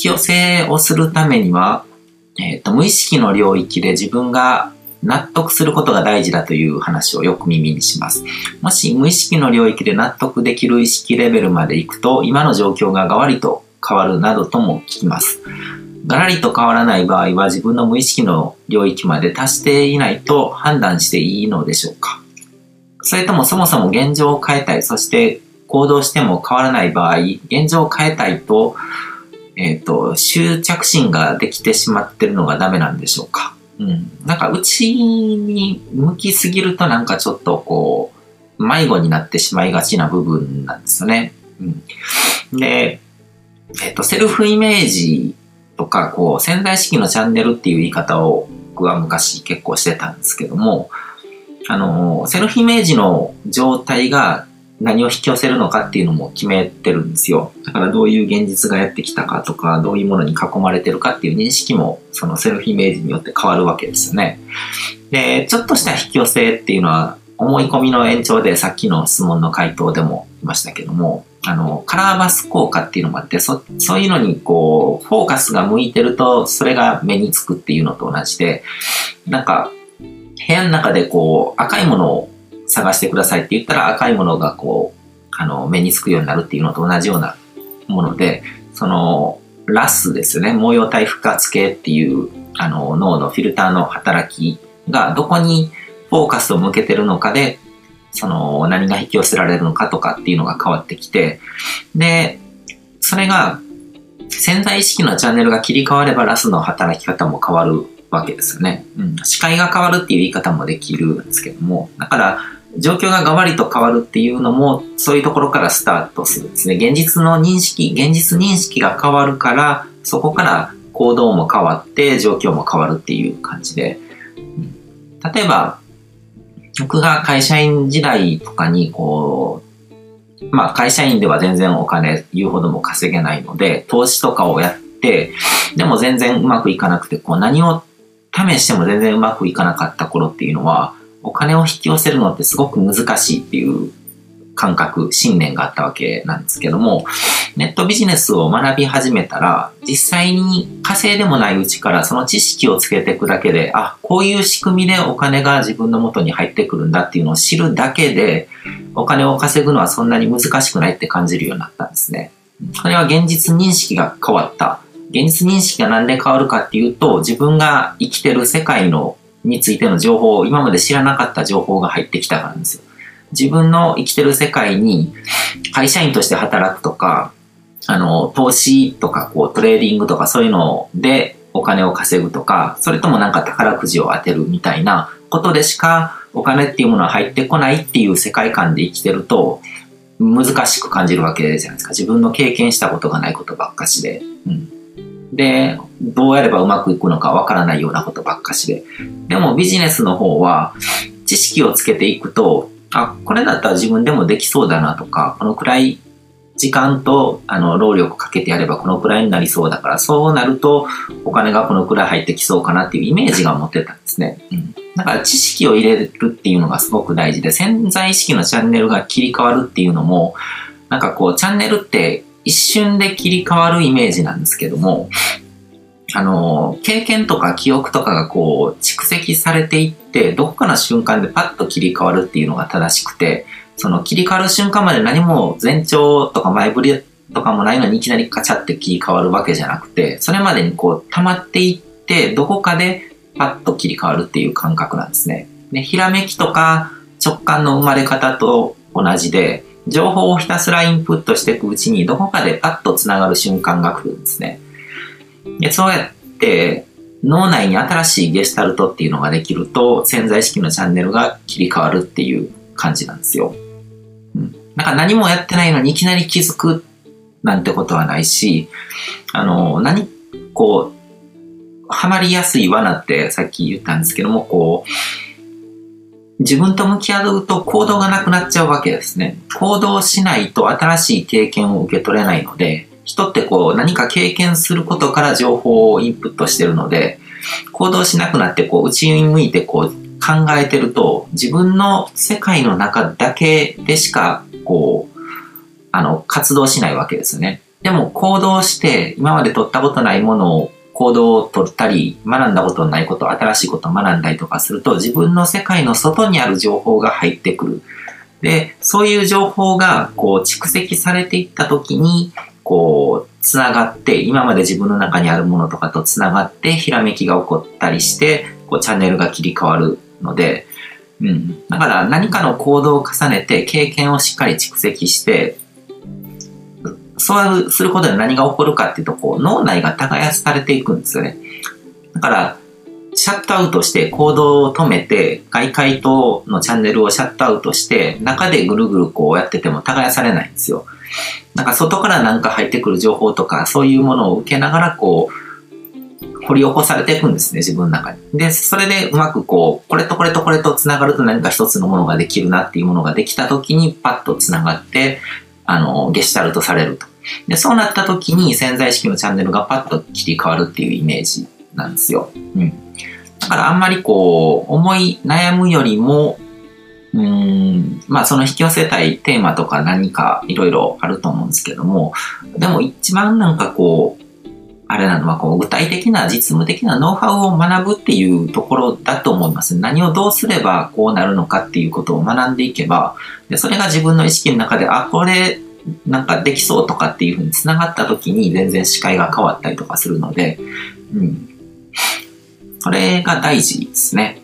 き寄せをするためには、えっ、と、無意識の領域で自分が納得することが大事だという話をよく耳にします。もし無意識の領域で納得できる意識レベルまで行くと、今の状況ががわりと変わるなどとも聞きます。がらりと変わらない場合は自分の無意識の領域まで達していないと判断していいのでしょうかそれともそもそも現状を変えたい、そして行動しても変わらない場合、現状を変えたいと、えっ、ー、と、執着心ができてしまってるのがダメなんでしょうか？うん。なんか内に向きすぎるとなんかちょっとこう、迷子になってしまいがちな部分なんですよね。うん。で、えっ、ー、と、セルフイメージとか、こう、潜在意識のチャンネルっていう言い方を僕は昔結構してたんですけども、あの、セルフイメージの状態が何を引き寄せるのかっていうのも決めてるんですよ。だからどういう現実がやってきたかとか、どういうものに囲まれてるかっていう認識も、そのセルフイメージによって変わるわけですよね。で、ちょっとした引き寄せっていうのは、思い込みの延長でさっきの質問の回答でも言いましたけども、あの、カラーバス効果っていうのもあって、そ、そういうのにこう、フォーカスが向いてると、それが目につくっていうのと同じで、なんか、部屋の中でこう、赤いものを探してくださいって言ったら赤いものがこう、あの、目につくようになるっていうのと同じようなもので、その、ラスですね。模様体付活系っていう、あの、脳のフィルターの働きがどこにフォーカスを向けてるのかで、その、何が引き寄せられるのかとかっていうのが変わってきて、で、それが、潜在意識のチャンネルが切り替わればラスの働き方も変わるわけですよね。うん。視界が変わるっていう言い方もできるんですけども、だから、状況ががわりと変わるっていうのも、そういうところからスタートするんですね。現実の認識、現実認識が変わるから、そこから行動も変わって、状況も変わるっていう感じで。例えば、僕が会社員時代とかに、こう、まあ会社員では全然お金言うほども稼げないので、投資とかをやって、でも全然うまくいかなくて、こう何を試しても全然うまくいかなかった頃っていうのは、お金を引き寄せるのってすごく難しいっていう感覚、信念があったわけなんですけども、ネットビジネスを学び始めたら、実際に稼いでもないうちからその知識をつけていくだけで、あ、こういう仕組みでお金が自分の元に入ってくるんだっていうのを知るだけで、お金を稼ぐのはそんなに難しくないって感じるようになったんですね。これは現実認識が変わった。現実認識が何で変わるかっていうと、自分が生きてる世界のについての情報を今まで知らなかった情報が入ってきたからですよ。自分の生きてる世界に会社員として働くとか、あの、投資とかこうトレーディングとかそういうのでお金を稼ぐとか、それともなんか宝くじを当てるみたいなことでしかお金っていうものは入ってこないっていう世界観で生きてると難しく感じるわけじゃないですか。自分の経験したことがないことばっかしで。うん。で、どうやればうまくいくのかわからないようなことばっかしで。でもビジネスの方は、知識をつけていくと、あ、これだったら自分でもできそうだなとか、このくらい時間と、あの、労力かけてやればこのくらいになりそうだから、そうなるとお金がこのくらい入ってきそうかなっていうイメージが持ってたんですね。うん。だから知識を入れるっていうのがすごく大事で、潜在意識のチャンネルが切り替わるっていうのも、なんかこう、チャンネルって一瞬で切り替わるイメージなんですけども、あの、経験とか記憶とかがこう蓄積されていって、どこかの瞬間でパッと切り替わるっていうのが正しくて、その切り替わる瞬間まで何も前兆とか前振りとかもないのにいきなりカチャって切り替わるわけじゃなくて、それまでにこう溜まっていって、どこかでパッと切り替わるっていう感覚なんですね。で、ひらめきとか直感の生まれ方と同じで、情報をひたすらインプットしていくうちに、どこかでパッと繋がる瞬間が来るんですね。で、そうやって、脳内に新しいゲスタルトっていうのができると、潜在意識のチャンネルが切り替わるっていう感じなんですよ。うん。なんか何もやってないのにいきなり気づくなんてことはないし、あの、何、こう、ハマりやすい罠ってさっき言ったんですけども、こう、自分と向き合うと行動がなくなっちゃうわけですね。行動しないと新しい経験を受け取れないので、人ってこう何か経験することから情報をインプットしてるので、行動しなくなってこう内に向いてこう考えてると、自分の世界の中だけでしかこう、あの、活動しないわけですね。でも行動して今まで取ったことないものを行動を取ったり、学んだことのないこと、新しいことを学んだりとかすると、自分の世界の外にある情報が入ってくる。で、そういう情報が、こう、蓄積されていったときに、こう、つながって、今まで自分の中にあるものとかとつながって、ひらめきが起こったりして、こう、チャンネルが切り替わるので、うん。だから何かの行動を重ねて、経験をしっかり蓄積して、そうすることで何が起こるかっていうと、こう、脳内が耕されていくんですよね。だから、シャットアウトして行動を止めて、外界とのチャンネルをシャットアウトして、中でぐるぐるこうやってても耕されないんですよ。なんか外からなんか入ってくる情報とか、そういうものを受けながらこう、掘り起こされていくんですね、自分の中に。で、それでうまくこう、これとこれとこれと繋がると何か一つのものができるなっていうものができた時にパッと繋がって、あの、ゲシュタルトされると。で、そうなった時に潜在意識のチャンネルがパッと切り替わるっていうイメージなんですよ。うん。だからあんまりこう、思い悩むよりも、うん、まあその引き寄せたいテーマとか何かいろいろあると思うんですけども、でも一番なんかこう、あれなのはこう具体的な実務的なノウハウを学ぶっていうところだと思います。何をどうすればこうなるのかっていうことを学んでいけば、でそれが自分の意識の中で、あ、これなんかできそうとかっていうふうに繋がった時に全然視界が変わったりとかするので、うん。それが大事ですね。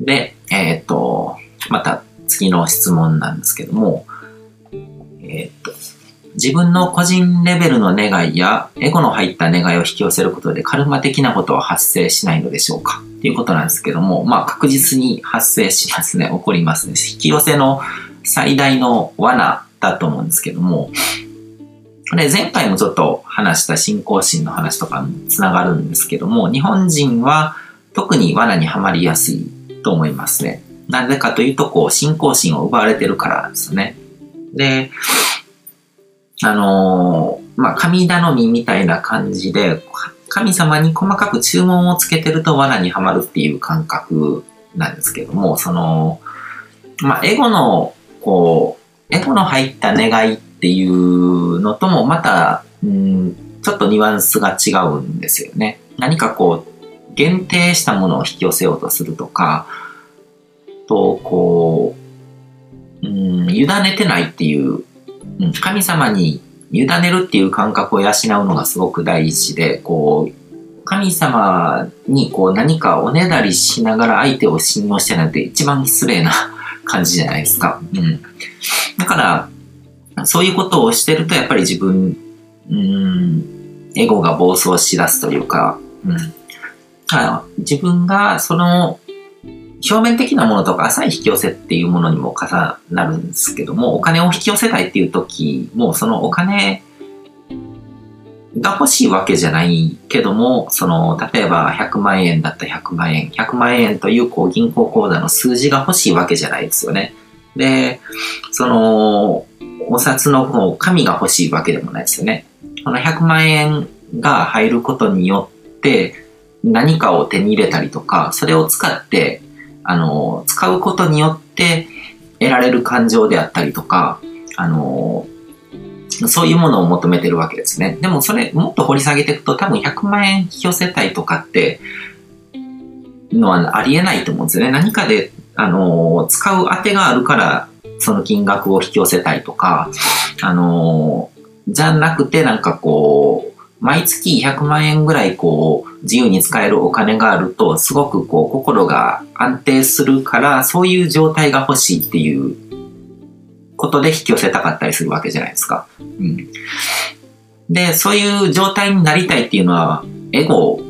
で、えっ、ー、と、また次の質問なんですけども、えっ、ー、と、自分の個人レベルの願いやエゴの入った願いを引き寄せることでカルマ的なことは発生しないのでしょうか？っていうことなんですけども、まあ確実に発生しますね。起こりますね。引き寄せの最大の罠だと思うんですけども、これ前回もちょっと話した信仰心の話とかにつながるんですけども、日本人は特に罠にはまりやすいと思いますね。なぜかというと、こう、信仰心を奪われてるからですね。で、あのー、まあ、神頼みみたいな感じで、神様に細かく注文をつけてると罠にはまるっていう感覚なんですけども、その、まあ、エゴの、こう、エゴの入った願いっていうのともまた、うん、ちょっとニュアンスが違うんですよね。何かこう、限定したものを引き寄せようとするとか、と、こう、うん、委ねてないっていう、うん、神様に委ねるっていう感覚を養うのがすごく大事で、こう、神様にこう何かおねだりしながら相手を信用してないって一番失礼な感じじゃないですか。うん。だから、そういうことをしてると、やっぱり自分、うん、エゴが暴走しだすというか、うん。自分がその表面的なものとか浅い引き寄せっていうものにも重なるんですけども、お金を引き寄せたいっていう時も、そのお金が欲しいわけじゃないけども、その、例えば100万円だった100万円、100万円というこう銀行口座の数字が欲しいわけじゃないですよね。で、その、お札のこう紙が欲しいわけでもないですよね。この100万円が入ることによって何かを手に入れたりとか、それを使って、あの、使うことによって得られる感情であったりとか、あの、そういうものを求めてるわけですね。でもそれもっと掘り下げていくと多分100万円引き寄せたいとかってのはありえないと思うんですよね。何かで、あの、使う当てがあるからその金額を引き寄せたいとか、あの、じゃなくてなんかこう、毎月100万円ぐらいこう自由に使えるお金があるとすごくこう心が安定するからそういう状態が欲しいっていうことで引き寄せたかったりするわけじゃないですか。うん。で、そういう状態になりたいっていうのは、エゴ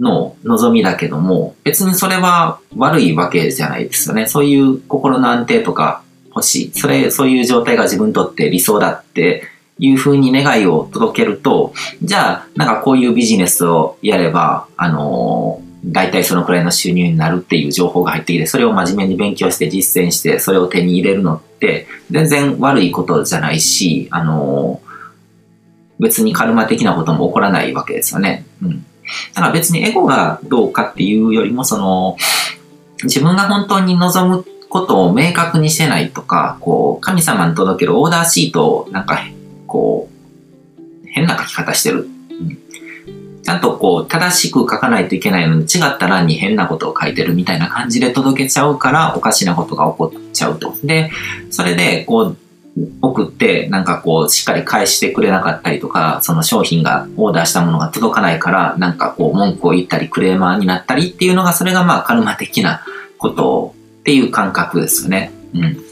の望みだけども、別にそれは悪いわけじゃないですよね。そういう心の安定とか欲しい。それ、そういう状態が自分にとって理想だっていうふうに願いを届けると、じゃあ、なんかこういうビジネスをやれば、あのー大体そのくらいの収入になるっていう情報が入ってきて、それを真面目に勉強して実践して、それを手に入れるのって、全然悪いことじゃないし、あの、別にカルマ的なことも起こらないわけですよね。うん。だから別にエゴがどうかっていうよりも、その、自分が本当に望むことを明確にしてないとか、こう、神様に届けるオーダーシートをなんか、こう、変な書き方してる。ゃんとこう、正しく書かないといけないのに、違った欄に変なことを書いてるみたいな感じで届けちゃうから、おかしなことが起こっちゃうと。で、それで、こう、送って、なんかこう、しっかり返してくれなかったりとか、その商品が、オーダーしたものが届かないから、なんかこう、文句を言ったり、クレーマーになったりっていうのが、それがまあ、カルマ的なことっていう感覚ですよね。うん。